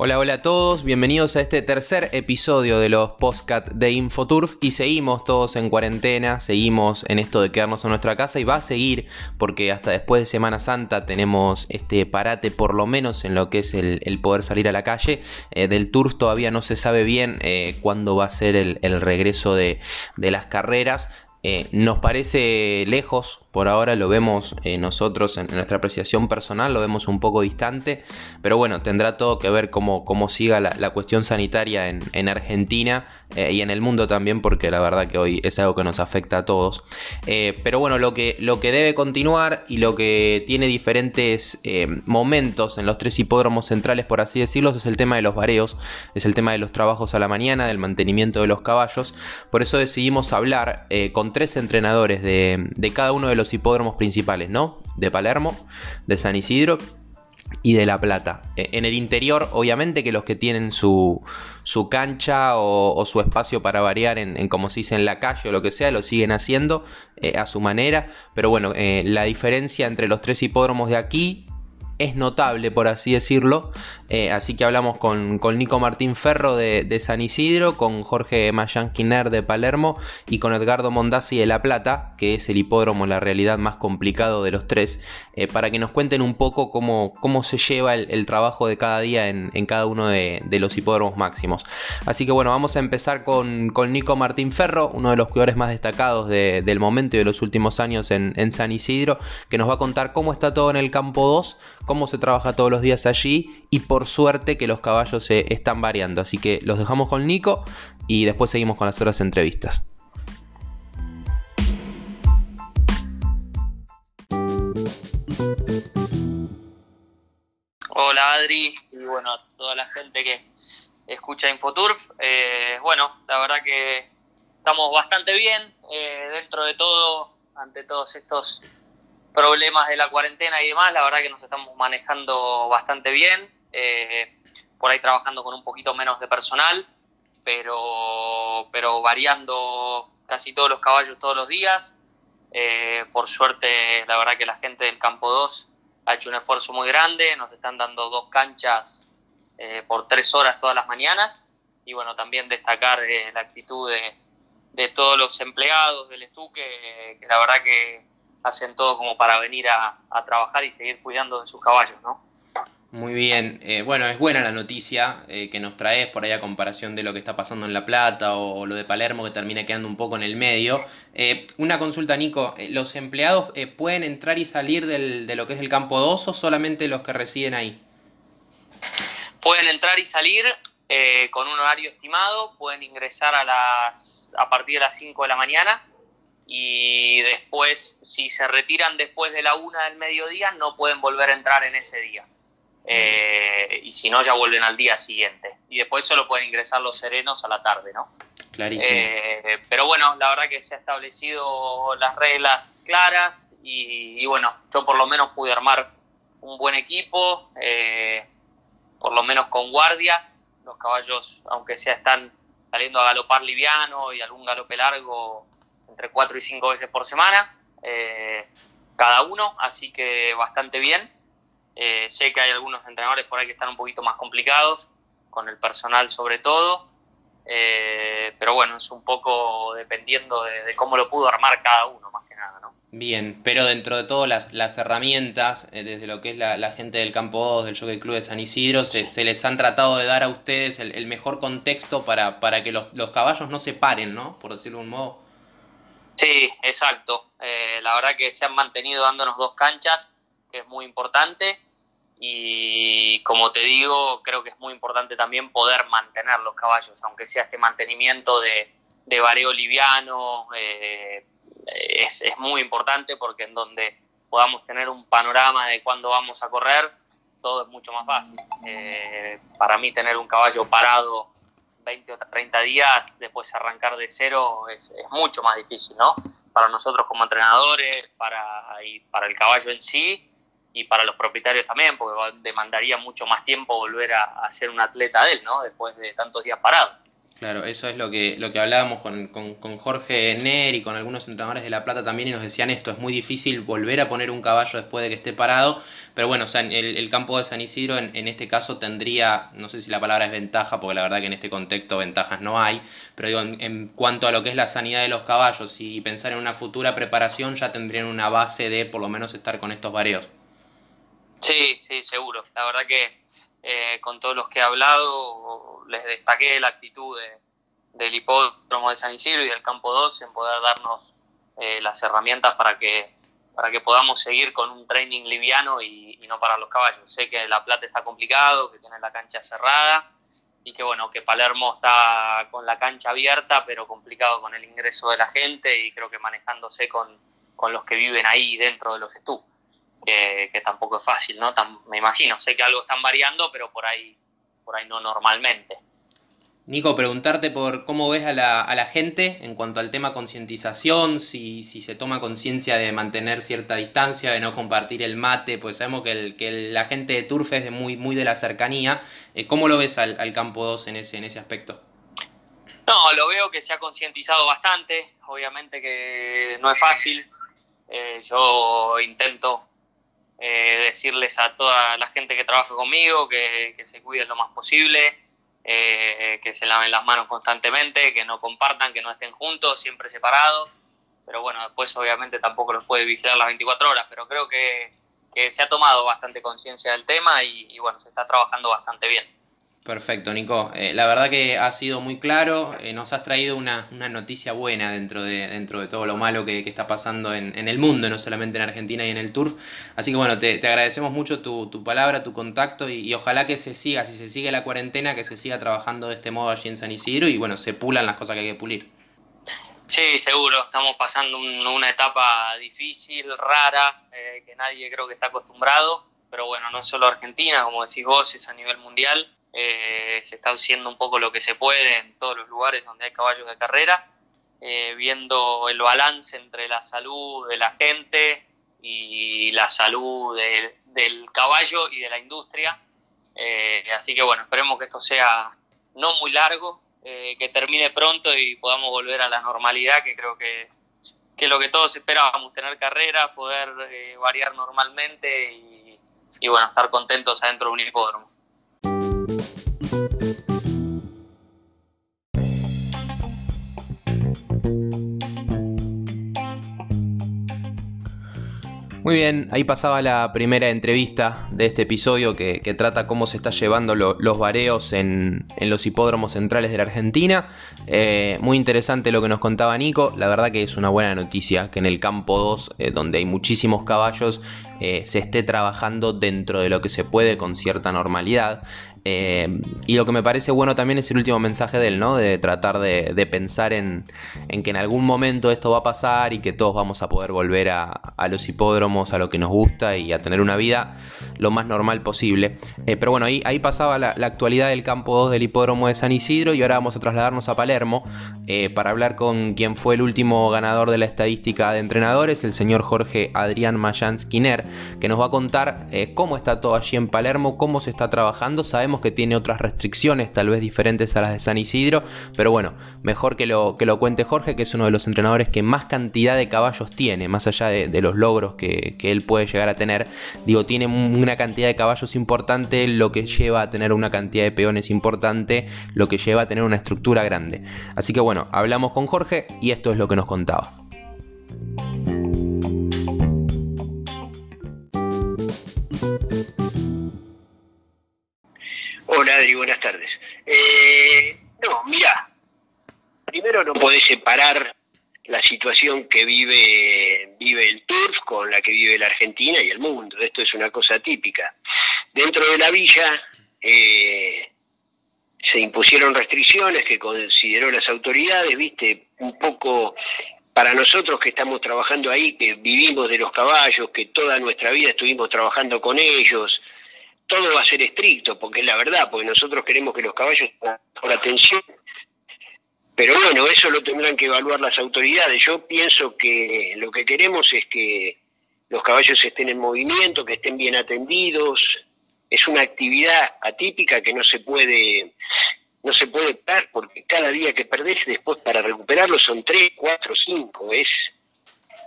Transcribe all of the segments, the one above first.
Hola, hola a todos, bienvenidos a este tercer episodio de los Postcat de Infoturf y seguimos todos en cuarentena, seguimos en esto de quedarnos en nuestra casa y va a seguir porque hasta después de Semana Santa tenemos este parate por lo menos en lo que es el, poder salir a la calle. Eh, del Turf todavía no se sabe bien eh, cuándo va a ser el, regreso de, de las carreras. Eh, nos parece lejos por ahora lo vemos eh, nosotros en, nuestra apreciación personal, lo vemos un poco distante, pero bueno, tendrá todo que ver cómo, cómo siga la, cuestión sanitaria en, Argentina eh, y en el mundo también, porque la verdad que hoy es algo que nos afecta a todos. Eh, pero bueno, lo que, lo que debe continuar y lo que tiene diferentes momentos en los tres hipódromos centrales, por así decirlo, es el tema de los vareos, es el tema de los trabajos a la mañana, del mantenimiento de los caballos. Por eso decidimos hablar con tres entrenadores de, de cada uno de los hipódromos principales, ¿no? De Palermo, de San Isidro y de La Plata. E, en el interior, obviamente que los que tienen su, su cancha o, su espacio para variar en, como se dice, en la calle o lo que sea, lo siguen haciendo eh, a su manera. Pero bueno, eh, la diferencia entre los tres hipódromos de aquí es notable, por así decirlo. Eh, así que hablamos con, Nico Martín Ferro de, San Isidro, con Jorge Mayanquiner de Palermo y con Edgardo Mondazzi de La Plata, que es el hipódromo, la realidad más complicado de los tres, eh, para que nos cuenten un poco cómo, cómo se lleva el, trabajo de cada día en, cada uno de, los hipódromos máximos. Así que bueno, vamos a empezar con, Nico Martín Ferro, uno de los jugadores más destacados del momento y de los últimos años en, en San Isidro, que nos va a contar cómo está todo en el campo 2 cómo se trabaja todos los días allí y por suerte que los caballos se están variando. Así que los dejamos con Nico y después seguimos con las otras entrevistas. Hola Adri y bueno, a toda la gente que escucha Infoturf. Eh, bueno, la verdad que estamos bastante bien eh, dentro de todo, ante todos estos problemas de la cuarentena y demás, la verdad que nos estamos manejando bastante bien, eh, por ahí trabajando con un poquito menos de personal, pero, pero variando casi todos los caballos todos los días. Eh, por suerte, la verdad que la gente del campo 2 ha hecho un esfuerzo muy grande, nos están dando dos canchas eh, por tres horas todas las mañanas y bueno, también destacar la actitud de, de, todos los empleados del estuque, que la verdad que hacen todo como para venir a, trabajar y seguir cuidando de sus caballos, ¿no? Muy bien, eh, bueno, es buena la noticia eh, que nos traes por ahí a comparación de lo que está pasando en La Plata o, lo de Palermo que termina quedando un poco en el medio. Eh, una consulta, Nico, ¿los empleados pueden entrar y salir de lo que es el campo 2 o solamente los que residen ahí? Pueden entrar y salir con un horario estimado, pueden ingresar a, las, a partir de las 5 de la mañana y después, si se retiran después de la una del mediodía, no pueden volver a entrar en ese día. Eh, y si no, ya vuelven al día siguiente. Y después solo pueden ingresar los serenos a la tarde, ¿no? Clarísimo. Eh, pero bueno, la verdad que se ha establecido las reglas claras y, bueno, yo por lo menos pude armar un buen equipo, eh, por lo menos con guardias. Los caballos, aunque sea están saliendo a galopar liviano y algún galope largo, entre cuatro y cinco veces por semana, eh, cada uno, así que bastante bien. Eh, sé que hay algunos entrenadores por ahí que están un poquito más complicados, con el personal sobre todo, eh, pero bueno, es un poco dependiendo de, cómo lo pudo armar cada uno, más que nada, ¿no? Bien, pero dentro de todo las, las herramientas, desde lo que es la, gente del campo 2, del Jockey Club de San Isidro, se, les han tratado de dar a ustedes el, mejor contexto para, para que los, los, caballos no se paren, ¿no? Por decirlo de un modo. Sí, exacto. Eh, la verdad que se han mantenido dándonos dos canchas, que es muy importante. Y como te digo, creo que es muy importante también poder mantener los caballos, aunque sea este mantenimiento de, de vareo liviano, eh, es, es, muy importante porque en donde podamos tener un panorama de cuándo vamos a correr, todo es mucho más fácil. Eh, para mí tener un caballo parado 20 o 30 días, después arrancar de cero es, mucho más difícil, ¿no? Para nosotros como entrenadores, para, y para el caballo en sí y para los propietarios también, porque demandaría mucho más tiempo volver a, ser un atleta de él, ¿no? Después de tantos días parados. Claro, eso es lo que, lo que hablábamos con, con, Jorge Ner y con algunos entrenadores de La Plata también y nos decían esto, es muy difícil volver a poner un caballo después de que esté parado, pero bueno, o el, el, campo de San Isidro en, en, este caso tendría, no sé si la palabra es ventaja, porque la verdad que en este contexto ventajas no hay, pero digo, en, en cuanto a lo que es la sanidad de los caballos y pensar en una futura preparación, ya tendrían una base de por lo menos estar con estos vareos. Sí, sí, seguro. La verdad que eh, con todos los que he hablado, les destaqué la actitud del hipódromo de San Isidro y del campo 2 en poder darnos eh, las herramientas para que, para que podamos seguir con un training liviano y, no parar los caballos. Sé que La Plata está complicado, que tiene la cancha cerrada y que bueno, que Palermo está con la cancha abierta, pero complicado con el ingreso de la gente y creo que manejándose con, con los que viven ahí dentro de los estúpidos que, tampoco es fácil, ¿no? me imagino, sé que algo están variando, pero por ahí, por ahí no normalmente. Nico, preguntarte por cómo ves a la, a la gente en cuanto al tema concientización, si, si se toma conciencia de mantener cierta distancia, de no compartir el mate, pues sabemos que, el, que la gente de Turf es de muy, muy de la cercanía. Eh, ¿Cómo lo ves al, al campo 2 en ese, en ese aspecto? No, lo veo que se ha concientizado bastante, obviamente que no es fácil. Eh, yo intento eh, decirles a toda la gente que trabaja conmigo que, se cuiden lo más posible, eh, que se laven las manos constantemente, que no compartan, que no estén juntos, siempre separados. Pero bueno, después obviamente tampoco los puede vigilar las 24 horas, pero creo que, se ha tomado bastante conciencia del tema y bueno, se está trabajando bastante bien. Perfecto, Nico. Eh, la verdad que ha sido muy claro. Eh, nos has traído una, noticia buena dentro de, dentro de todo lo malo que, está pasando en, el mundo, no solamente en Argentina y en el turf. Así que bueno, te, agradecemos mucho tu, palabra, tu contacto y, ojalá que se siga, si se sigue la cuarentena, que se siga trabajando de este modo allí en San Isidro y bueno, se pulan las cosas que hay que pulir. Sí, seguro. Estamos pasando una etapa difícil, rara, eh, que nadie creo que está acostumbrado. Pero bueno, no es solo Argentina, como decís vos, es a nivel mundial eh, se está haciendo un poco lo que se puede en todos los lugares donde hay caballos de carrera, eh, viendo el balance entre la salud de la gente y la salud del caballo y de la industria. Eh, así que bueno, esperemos que esto sea no muy largo, que termine pronto y podamos volver a la normalidad, que creo que, que lo que todos esperábamos, tener carrera, poder variar normalmente y, y bueno, estar contentos adentro de un hipódromo. Muy bien, ahí pasaba la primera entrevista de este episodio que, trata cómo se está llevando los vareos en, los hipódromos centrales de la Argentina. Eh, muy interesante lo que nos contaba Nico, la verdad que es una buena noticia que en el campo 2, eh, donde hay muchísimos caballos, eh, se esté trabajando dentro de lo que se puede con cierta normalidad. Eh, y lo que me parece bueno también es el último mensaje de él, ¿no? De tratar de, pensar en, que en algún momento esto va a pasar y que todos vamos a poder volver a, los hipódromos, a lo que nos gusta y a tener una vida lo más normal posible. Eh, pero bueno, ahí, pasaba la, actualidad del campo 2 del hipódromo de San Isidro y ahora vamos a trasladarnos a Palermo eh, para hablar con quien fue el último ganador de la estadística de entrenadores, el señor Jorge Adrián Mayans Quiner, que nos va a contar cómo está todo allí en Palermo, cómo se está trabajando. Sabemos que tiene otras restricciones, tal vez diferentes a las de San Isidro, pero bueno, mejor que lo, que lo cuente Jorge, que es uno de los entrenadores que más cantidad de caballos tiene, más allá de, los logros que, él puede llegar a tener. Digo, tiene una cantidad de caballos importante, lo que lleva a tener una cantidad de peones importante, lo que lleva a tener una estructura grande. Así que bueno, hablamos con Jorge y esto es lo que nos contaba. Hola Adri, buenas tardes. Eh, no, mira, primero no podés separar la situación que vive, vive el TURF con la que vive la Argentina y el mundo. Esto es una cosa típica. Dentro de la villa eh, se impusieron restricciones que consideró las autoridades, viste, un poco para nosotros que estamos trabajando ahí, que vivimos de los caballos, que toda nuestra vida estuvimos trabajando con ellos, todo va a ser estricto, porque es la verdad, porque nosotros queremos que los caballos mejor atención. Pero bueno, eso lo tendrán que evaluar las autoridades. Yo pienso que lo que queremos es que los caballos estén en movimiento, que estén bien atendidos. Es una actividad atípica que no se puede no se puede parar porque cada día que perdés después para recuperarlo son tres, cuatro, cinco, es...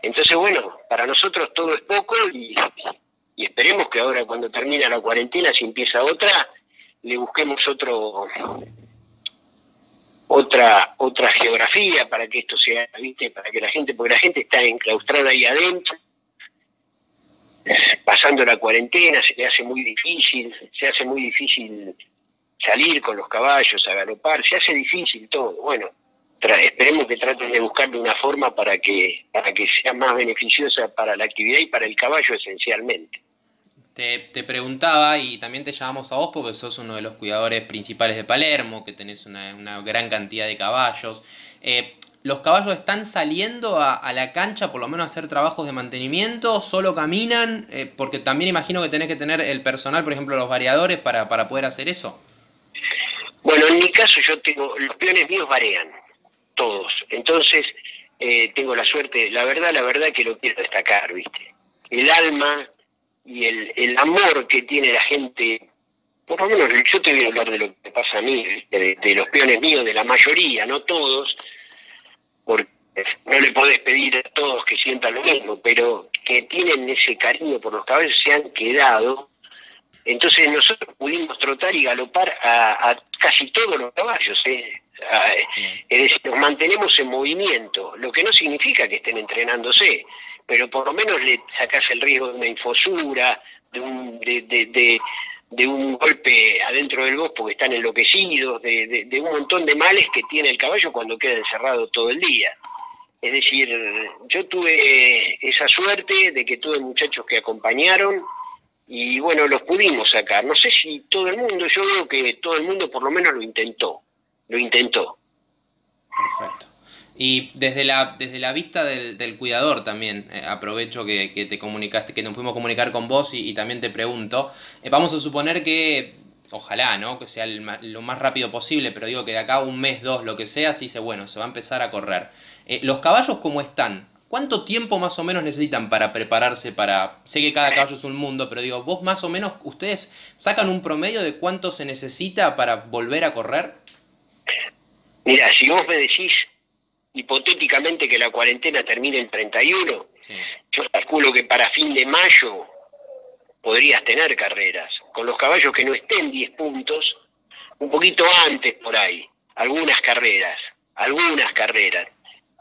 Entonces, bueno, para nosotros todo es poco y, y esperemos que ahora cuando termina la cuarentena, si empieza otra, le busquemos otro otra otra geografía para que esto sea, ¿viste? Para que la gente, porque la gente está enclaustrada ahí adentro, pasando la cuarentena, se le hace muy difícil, se hace muy difícil salir con los caballos, a galopar, se hace difícil todo. Bueno, esperemos que traten de buscarle una forma para que, para que sea más beneficiosa para la actividad y para el caballo esencialmente. Te, te, preguntaba y también te llamamos a vos porque sos uno de los cuidadores principales de Palermo, que tenés una, una gran cantidad de caballos. Eh, ¿Los caballos están saliendo a, la cancha por lo menos a hacer trabajos de mantenimiento? ¿Solo caminan? Eh, porque también imagino que tenés que tener el personal, por ejemplo, los variadores para, para poder hacer eso. Bueno, en mi caso yo tengo, los peones míos varean, todos. Entonces, eh, tengo la suerte, la verdad, la verdad que lo quiero destacar, ¿viste? El alma y el, amor que tiene la gente, por lo menos yo te voy a hablar de lo que pasa a mí, de, de los peones míos, de la mayoría, no todos, porque no le podés pedir a todos que sientan lo mismo, pero que tienen ese cariño por los caballos se han quedado entonces nosotros pudimos trotar y galopar a, casi todos los caballos. ¿eh? Es decir, nos mantenemos en movimiento, lo que no significa que estén entrenándose, pero por lo menos le sacás el riesgo de una infosura, de un, de, de, un golpe adentro del bosque porque están enloquecidos, de, de un montón de males que tiene el caballo cuando queda encerrado todo el día. Es decir, yo tuve esa suerte de que tuve muchachos que acompañaron, y bueno, los pudimos sacar. No sé si todo el mundo, yo veo que todo el mundo por lo menos lo intentó, lo intentó. Perfecto. Y desde la, desde la vista del, cuidador también, eh, aprovecho que, te comunicaste, que nos pudimos comunicar con vos y, también te pregunto, eh, vamos a suponer que, ojalá, ¿no? Que sea lo más rápido posible, pero digo que de acá un mes, dos, lo que sea, se dice, bueno, se va a empezar a correr. Eh, ¿Los caballos cómo están? ¿Cuánto tiempo más o menos necesitan para prepararse para... Sé que cada caballo es un mundo, pero digo, vos más o menos, ustedes sacan un promedio de cuánto se necesita para volver a correr? Mira, si vos me decís hipotéticamente que la cuarentena termine el 31, yo calculo que para fin de mayo podrías tener carreras. Con los caballos que no estén 10 puntos, un poquito antes por ahí, algunas carreras, algunas carreras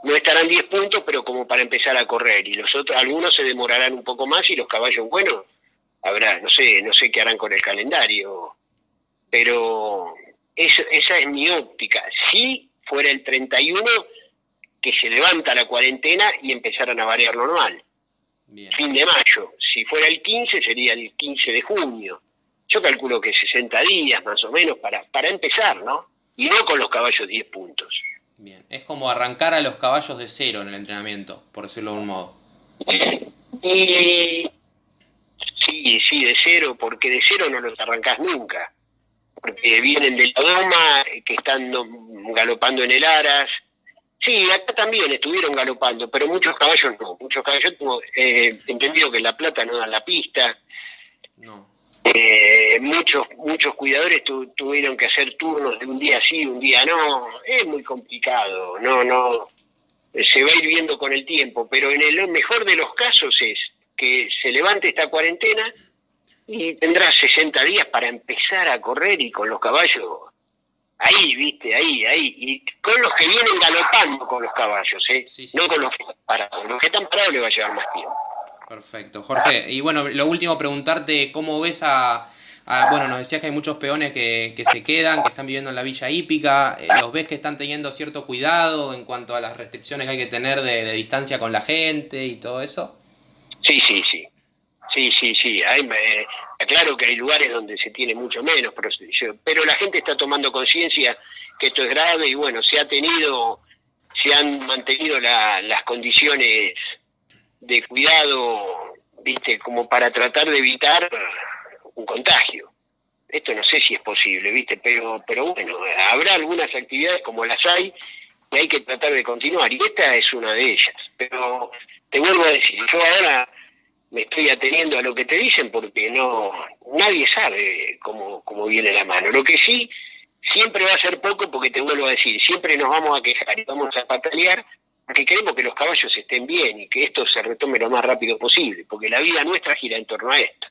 no estarán 10 puntos, pero como para empezar a correr. Y los otros, algunos se demorarán un poco más y los caballos bueno, habrá, no sé, no sé qué harán con el calendario. Pero esa es mi óptica. Si fuera el 31, que se levanta la cuarentena y empezaran a variar normal. Fin de mayo. Si fuera el 15, sería el 15 de junio. Yo calculo que 60 días más o menos para, para empezar, ¿no? Y no con los caballos 10 puntos. Bien, es como arrancar a los caballos de cero en el entrenamiento, por decirlo de un modo. sí, sí, de cero, porque de cero no los arrancás nunca. Porque vienen de la doma, que están galopando en el aras. Sí, acá también estuvieron galopando, pero muchos caballos no. Muchos caballos, eh, entendido que La Plata no dan la pista. No. Eh, muchos muchos cuidadores tuvieron que hacer turnos de un día sí, un día no. Es muy complicado, no, no. Se va a ir viendo con el tiempo, pero en el mejor de los casos es que se levante esta cuarentena y tendrá 60 días para empezar a correr y con los caballos ahí, viste, ahí, ahí, y con los que vienen galopando con los caballos, ¿eh? no con los que están parados. Los que están parados le va a llevar más tiempo. Perfecto, Jorge. Y bueno, lo último, preguntarte cómo ves a, bueno, nos decías que hay muchos peones que, se quedan, que están viviendo en la villa hípica, eh, ¿los ves que están teniendo cierto cuidado en cuanto a las restricciones que hay que tener de, distancia con la gente y todo eso? Sí, sí, sí. Sí, sí. Hay, claro que hay lugares donde se tiene mucho menos, pero, pero la gente está tomando conciencia que esto es grave y bueno, se ha tenido, se han mantenido las condiciones de cuidado, viste, como para tratar de evitar un contagio. Esto no sé si es posible, viste, pero, pero bueno, habrá algunas actividades como las hay y hay que tratar de continuar, y esta es una de ellas. Pero te vuelvo a decir, yo ahora me estoy ateniendo a lo que te dicen porque no nadie sabe cómo, cómo viene la mano. Lo que sí siempre va a ser poco porque te vuelvo a decir, siempre nos vamos a quejar y vamos a patalear porque queremos que los caballos estén bien y que esto se retome lo más rápido posible, porque la vida nuestra gira en torno a esto.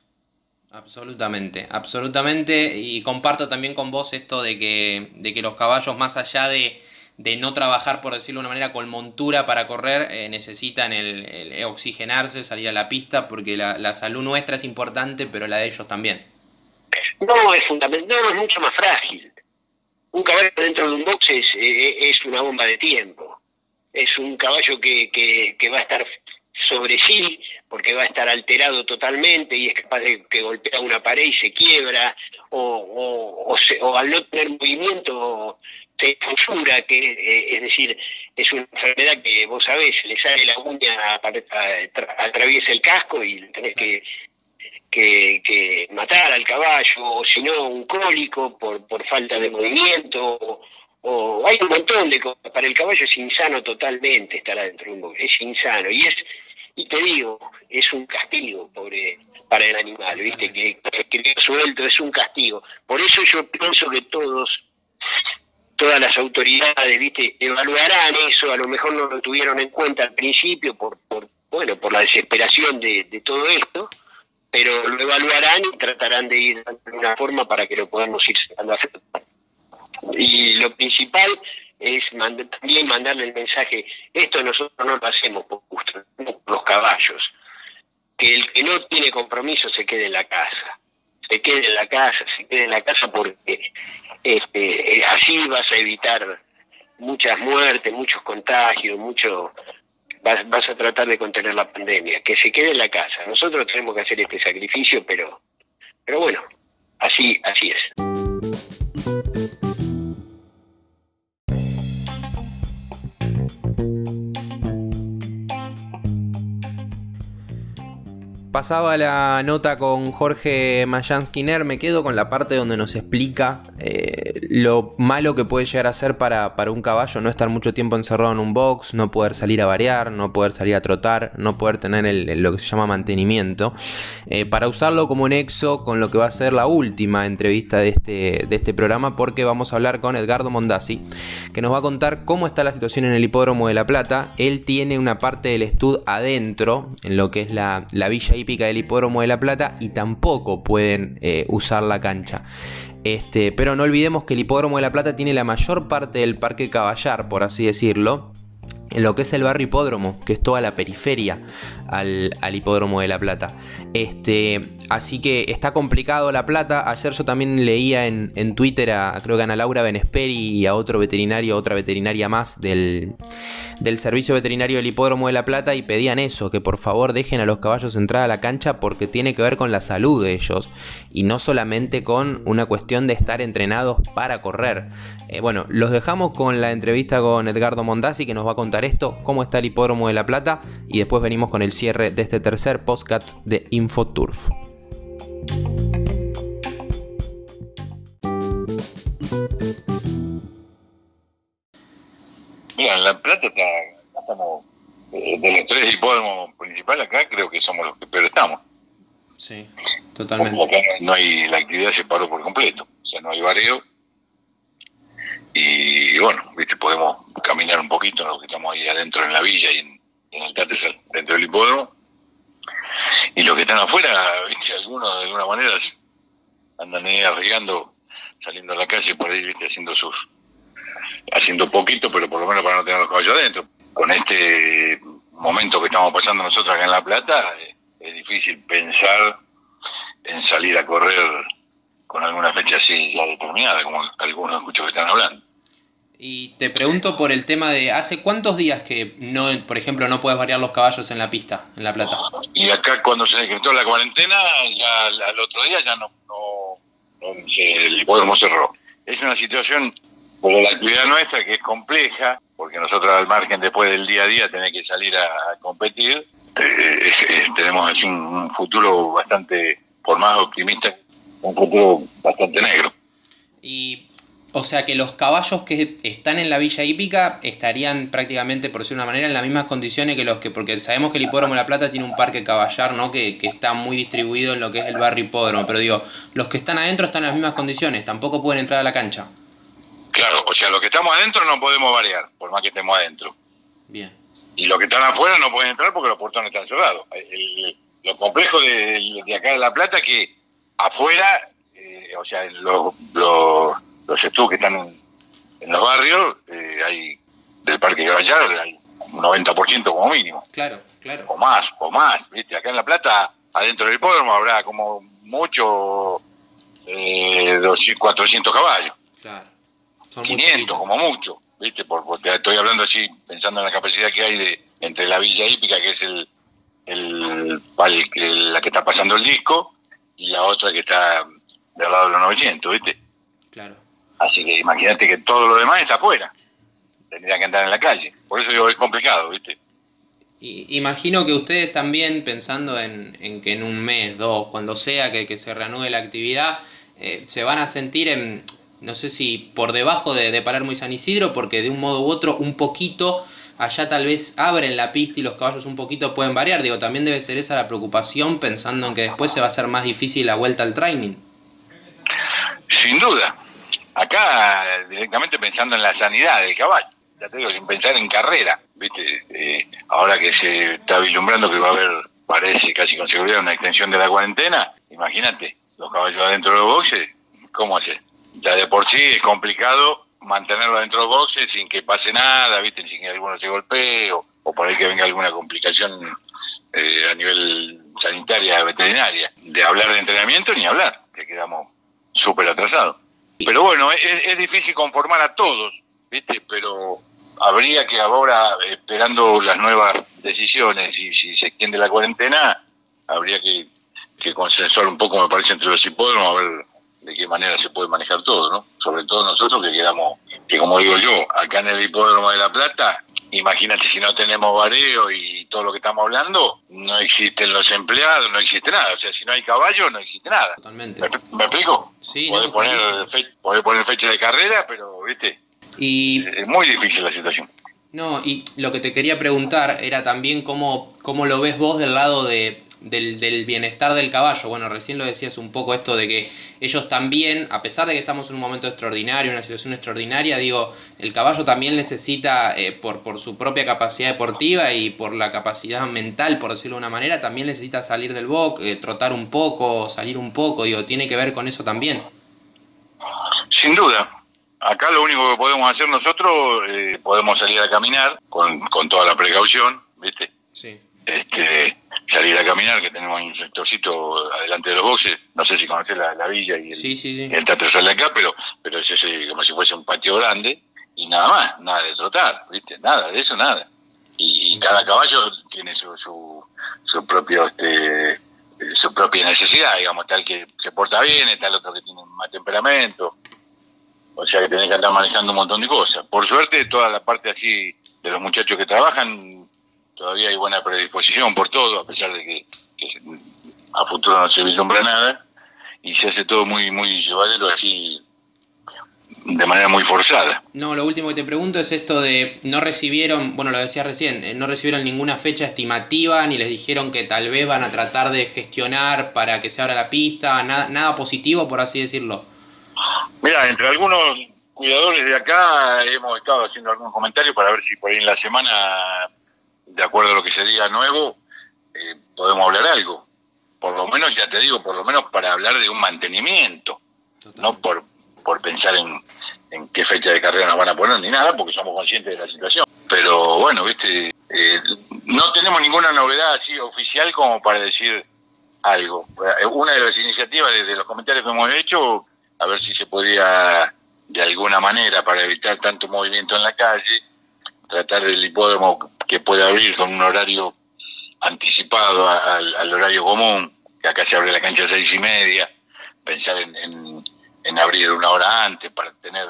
Absolutamente, absolutamente, y comparto también con vos esto de que, de que los caballos, más allá de, de no trabajar, por decirlo de una manera, con montura para correr, eh, necesitan el, oxigenarse, salir a la pista, porque la, la, salud nuestra es importante, pero la de ellos también. No, es fundamental, no, es mucho más frágil. Un caballo dentro de un box es, eh, es una bomba de tiempo es un caballo que, que, va a estar sobre sí, porque va a estar alterado totalmente y es capaz de que golpea una pared y se quiebra, o, o, o, al no tener movimiento se fusura, que eh, es decir, es una enfermedad que vos sabés, le sale la uña, atraviesa el casco y tenés que, que, que, matar al caballo, o si no, un cólico por, por falta de movimiento, o hay un montón de cosas. Para el caballo es insano totalmente estar adentro de un box, es insano. Y es, y te digo, es un castigo pobre, para el animal, ¿viste? Que, que suelto es un castigo. Por eso yo pienso que todos, todas las autoridades, ¿viste? Evaluarán eso, a lo mejor no lo tuvieron en cuenta al principio por, por bueno, por la desesperación de, todo esto, pero lo evaluarán y tratarán de ir de una forma para que lo podamos ir sacando a y lo principal es también mandarle el mensaje, esto nosotros no lo hacemos por gusto, los caballos, que el que no tiene compromiso se quede en la casa, se quede en la casa, se quede en la casa porque este, eh, así vas a evitar muchas muertes, muchos contagios, mucho vas, vas a tratar de contener la pandemia, que se quede en la casa. Nosotros tenemos que hacer este sacrificio, pero, pero bueno, así, así es. Pasaba la nota con Jorge Mayanskiner, me quedo con la parte donde nos explica eh, lo malo que puede llegar a ser para, para, un caballo no estar mucho tiempo encerrado en un box, no poder salir a variar, no poder salir a trotar, no poder tener el, lo que se llama mantenimiento, eh, para usarlo como nexo con lo que va a ser la última entrevista de este, de este programa, porque vamos a hablar con Edgardo Mondasi, que nos va a contar cómo está la situación en el hipódromo de La Plata. Él tiene una parte del estud adentro, en lo que es la, la villa hípica del hipódromo de La Plata y tampoco pueden eh, usar la cancha. Este, pero no olvidemos que el hipódromo de La Plata tiene la mayor parte del parque caballar, por así decirlo, en lo que es el barrio hipódromo, que es toda la periferia al, hipódromo de La Plata. Este, así que está complicado La Plata. Ayer yo también leía en, Twitter a creo que Ana Laura Benesperi y a otro veterinario, otra veterinaria más del, del servicio veterinario del hipódromo de La Plata y pedían eso, que por favor dejen a los caballos entrar a la cancha porque tiene que ver con la salud de ellos y no solamente con una cuestión de estar entrenados para correr. Eh, bueno, los dejamos con la entrevista con Edgardo Mondasi que nos va a contar esto, cómo está el hipódromo de La Plata y después venimos con el cierre de este tercer podcast de Infoturf. Mira, en La Plata está, estamos, eh, de los tres hipódromos principales acá, creo que somos los que peor estamos. Sí, totalmente. no, hay, la actividad se paró por completo, o sea, no hay bareo. Y bueno, viste, podemos caminar un poquito, que estamos ahí adentro en la villa y en, el Táter, dentro del hipódromo. Y los que están afuera, viste, algunos de alguna manera andan ahí arriesgando, saliendo a la calle por ahí, viste, haciendo sus haciendo poquito, pero por lo menos para no tener los caballos adentro. Con este momento que estamos pasando nosotros acá en La Plata, eh, es difícil pensar en salir a correr con alguna fecha así ya determinada, como algunos escucho que están hablando. Y te pregunto por el tema de, ¿hace cuántos días que, no, por ejemplo, no puedes variar los caballos en la pista, en La Plata? Y acá cuando se decretó la cuarentena, ya al otro día ya no, no, el hipódromo cerró. Es una situación por la actividad nuestra que es compleja, porque nosotros al margen después del día a día tener que salir a, competir, eh, tenemos así un, futuro bastante, por más optimista, un futuro bastante negro. Y o sea que los caballos que están en la villa hípica estarían prácticamente, por decir una manera, en las mismas condiciones que los que, porque sabemos que el hipódromo de La Plata tiene un parque caballar, ¿no? Que, que, está muy distribuido en lo que es el barrio hipódromo, pero digo, los que están adentro están en las mismas condiciones, tampoco pueden entrar a la cancha. Claro, o sea, los que estamos adentro no podemos variar, por más que estemos adentro. Bien. Y los que están afuera no pueden entrar porque los portones están cerrados. El- lo complejo de, de acá de La Plata es que afuera, eh, o sea, los, los, los estudios que están en, en los barrios, eh, hay del Parque Caballar, hay un 90% como mínimo. Claro, claro. o más, o más, ¿viste? Acá en La Plata, adentro del hipódromo, habrá como mucho eh, 200, 400 caballos, Claro. Son muy 500 poquitos. como mucho, ¿viste? Por, porque estoy hablando así, pensando en la capacidad que hay de entre la Villa Hípica, que es el, el, el- la que está pasando el disco, y la otra que está del lado de los 900, ¿viste? Claro. Así que imagínate que todo lo demás está afuera. Tendría que andar en la calle. Por eso digo, es complicado, ¿viste? Y imagino que ustedes también, pensando en, en que en un mes, dos, cuando sea que, que se reanude la actividad, eh, se van a sentir en, no sé si por debajo de, de Palermo y San Isidro, porque de un modo u otro, un poquito, allá tal vez abren la pista y los caballos un poquito pueden variar. Digo, también debe ser esa la preocupación, pensando en que después se va a hacer más difícil la vuelta al training. Sin duda. Acá directamente pensando en la sanidad del caballo. Ya te digo, sin pensar en carrera. ¿Viste? Eh, ahora que se está vislumbrando que va a haber, parece casi con seguridad, una extensión de la cuarentena, imagínate, los caballos adentro de los boxes, ¿cómo hacer? Ya de por sí es complicado mantenerlo adentro de los boxes sin que pase nada, ¿viste? Sin que alguno se golpee o, o por ahí que venga alguna complicación eh, a nivel sanitaria, veterinaria. De hablar de entrenamiento ni hablar, que quedamos súper atrasados. Pero bueno, es, es difícil conformar a todos, ¿viste? Pero habría que ahora, esperando las nuevas decisiones y si se extiende la cuarentena, habría que, que consensuar un poco, me parece, entre los hipódromos a ver de qué manera se puede manejar todo, ¿no? Sobre todo nosotros que quedamos, que como digo yo, acá en el hipódromo de La Plata, imagínate si no tenemos bareo y todo lo que estamos hablando, no existen los empleados, no existe nada. O sea, si no hay caballo, no existe nada. Totalmente. ¿Me, me explico? Sí, podés, no, poner clarísimo. fe- podés poner fecha de carrera, pero, viste, Y es muy difícil la situación. No, y lo que te quería preguntar era también cómo, cómo lo ves vos del lado de, del, del bienestar del caballo. Bueno, recién lo decías un poco esto de que ellos también, a pesar de que estamos en un momento extraordinario, una situación extraordinaria, digo, el caballo también necesita, eh, por, por su propia capacidad deportiva y por la capacidad mental, por decirlo de una manera, también necesita salir del box, eh, trotar un poco, salir un poco, digo, tiene que ver con eso también. Sin duda. Acá lo único que podemos hacer nosotros, eh, podemos salir a caminar con, con toda la precaución, ¿viste? Sí. Este, salir a caminar, que tenemos un sectorcito adelante de los boxes. No sé si conocés la, la villa y el, Sí, sí, sí. y el teatro sale acá, pero, pero es ese, como si fuese un patio grande y nada más, nada de trotar, ¿viste? Nada, de eso nada. Y, y cada caballo tiene su, su, su propio, este, su propia necesidad, digamos, tal que se porta bien, está el otro que tiene más temperamento. O sea que tenés que andar manejando un montón de cosas. Por suerte, toda la parte así de los muchachos que trabajan, todavía hay buena predisposición por todo, a pesar de que, que a futuro no se vislumbra nada y se hace todo muy muy llevadero así de manera muy forzada. No, lo último que te pregunto es esto de no recibieron, bueno, lo decías recién, eh, no recibieron ninguna fecha estimativa, ni les dijeron que tal vez van a tratar de gestionar para que se abra la pista, nada, nada positivo, por así decirlo. Mira, entre algunos cuidadores de acá hemos estado haciendo algún comentario para ver si por ahí en la semana, de acuerdo a lo que se diga nuevo, eh, podemos hablar algo. Por lo menos, ya te digo, por lo menos para hablar de un mantenimiento. no por, por pensar en, en qué fecha de carrera nos van a poner ni nada, porque somos conscientes de la situación. Pero bueno, viste, eh, no tenemos ninguna novedad así oficial como para decir algo. Eh, Una de las iniciativas desde los comentarios que hemos hecho, a ver si se podía de alguna manera, para evitar tanto movimiento en la calle, tratar del hipódromo que pueda abrir con un horario anticipado a- al, al horario común, que acá se abre la cancha a seis y media, pensar en, en, en abrir una hora antes para tener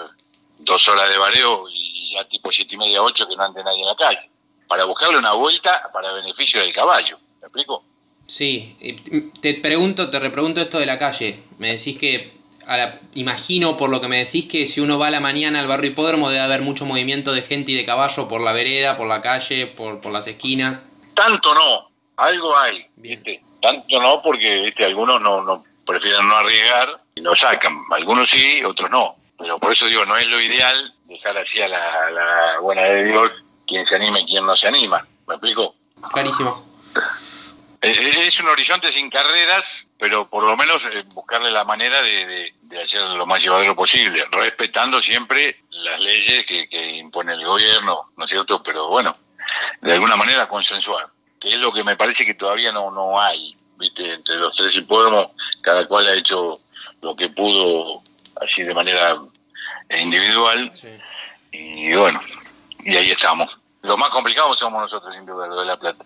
dos horas de bareo y ya tipo siete y media, ocho que no ande nadie en la calle, para buscarle una vuelta para beneficio del caballo, ¿me explico? Sí, te pregunto, te repregunto esto de la calle. Me decís que, a la- imagino por lo que me decís que si uno va a la mañana al barrio hipódromo debe haber mucho movimiento de gente y de caballo por la vereda, por la calle, por, por las esquinas. Tanto no, algo hay. ¿viste? Tanto no porque ¿viste? algunos no, no prefieren no arriesgar y no sacan, algunos sí, otros no. pero por eso digo, no es lo ideal dejar así a la, buena de Dios quien se anime y quien no se anima. ¿Me explico? Clarísimo. Es, un horizonte sin carreras, pero por lo menos eh, buscarle la manera de, de, hacer lo más llevadero posible, respetando siempre las leyes que, que impone el gobierno, ¿no es cierto? Pero bueno, de alguna manera consensuar, que es lo que me parece que todavía no, no hay, ¿viste? Entre los tres hipódromos, cada cual ha hecho lo que pudo así de manera individual. Y bueno, y ahí estamos. Lo más complicado somos nosotros, sin duda, lo de La Plata.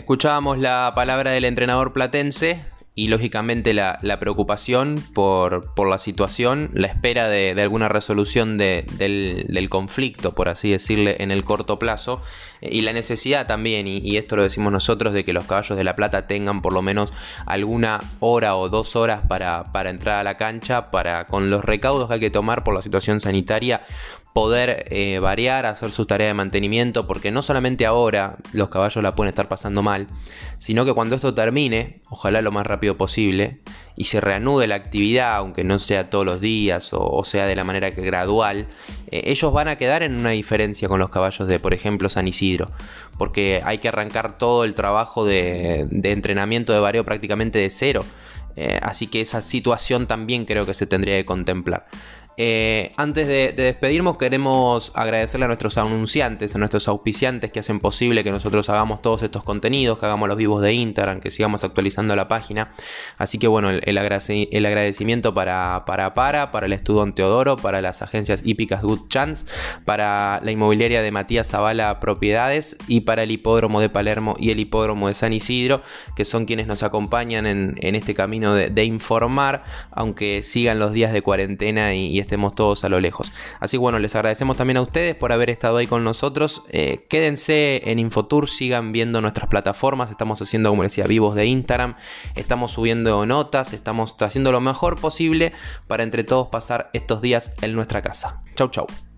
Escuchábamos la palabra del entrenador platense y lógicamente la, preocupación por, la situación, la espera de, alguna resolución del, conflicto, por así decirle, en el corto plazo, eh, y la necesidad también, y, esto lo decimos nosotros, de que los caballos de la plata tengan por lo menos alguna hora o dos horas para, para entrar a la cancha, para con los recaudos que hay que tomar por la situación sanitaria, poder eh, variar, hacer su tarea de mantenimiento, porque no solamente ahora los caballos la pueden estar pasando mal, sino que cuando esto termine, ojalá lo más rápido posible, y se reanude la actividad, aunque no sea todos los días o, sea de la manera gradual, eh, ellos van a quedar en una diferencia con los caballos de, por ejemplo, San Isidro, porque hay que arrancar todo el trabajo de, entrenamiento de vareo prácticamente de cero. Eh, así que esa situación también creo que se tendría que contemplar. Eh, antes de, despedirnos, queremos agradecerle a nuestros anunciantes, a nuestros auspiciantes que hacen posible que nosotros hagamos todos estos contenidos, que hagamos los vivos de Instagram, que sigamos actualizando la página. Así que bueno, el, agradecimiento para, para Para, para el Estudio Teodoro, para las agencias hípicas Good Chance, para la inmobiliaria de Matías Zavala Propiedades y para el hipódromo de Palermo y el hipódromo de San Isidro, que son quienes nos acompañan en, este camino de, informar, aunque sigan los días de cuarentena y, y estemos todos a lo lejos. Así que bueno, les agradecemos también a ustedes por haber estado ahí con nosotros. Eh, quédense en Infotour, sigan viendo nuestras plataformas. Estamos haciendo, como decía, vivos de Instagram. Estamos subiendo notas, estamos haciendo lo mejor posible para entre todos pasar estos días en nuestra casa. Chau, chau.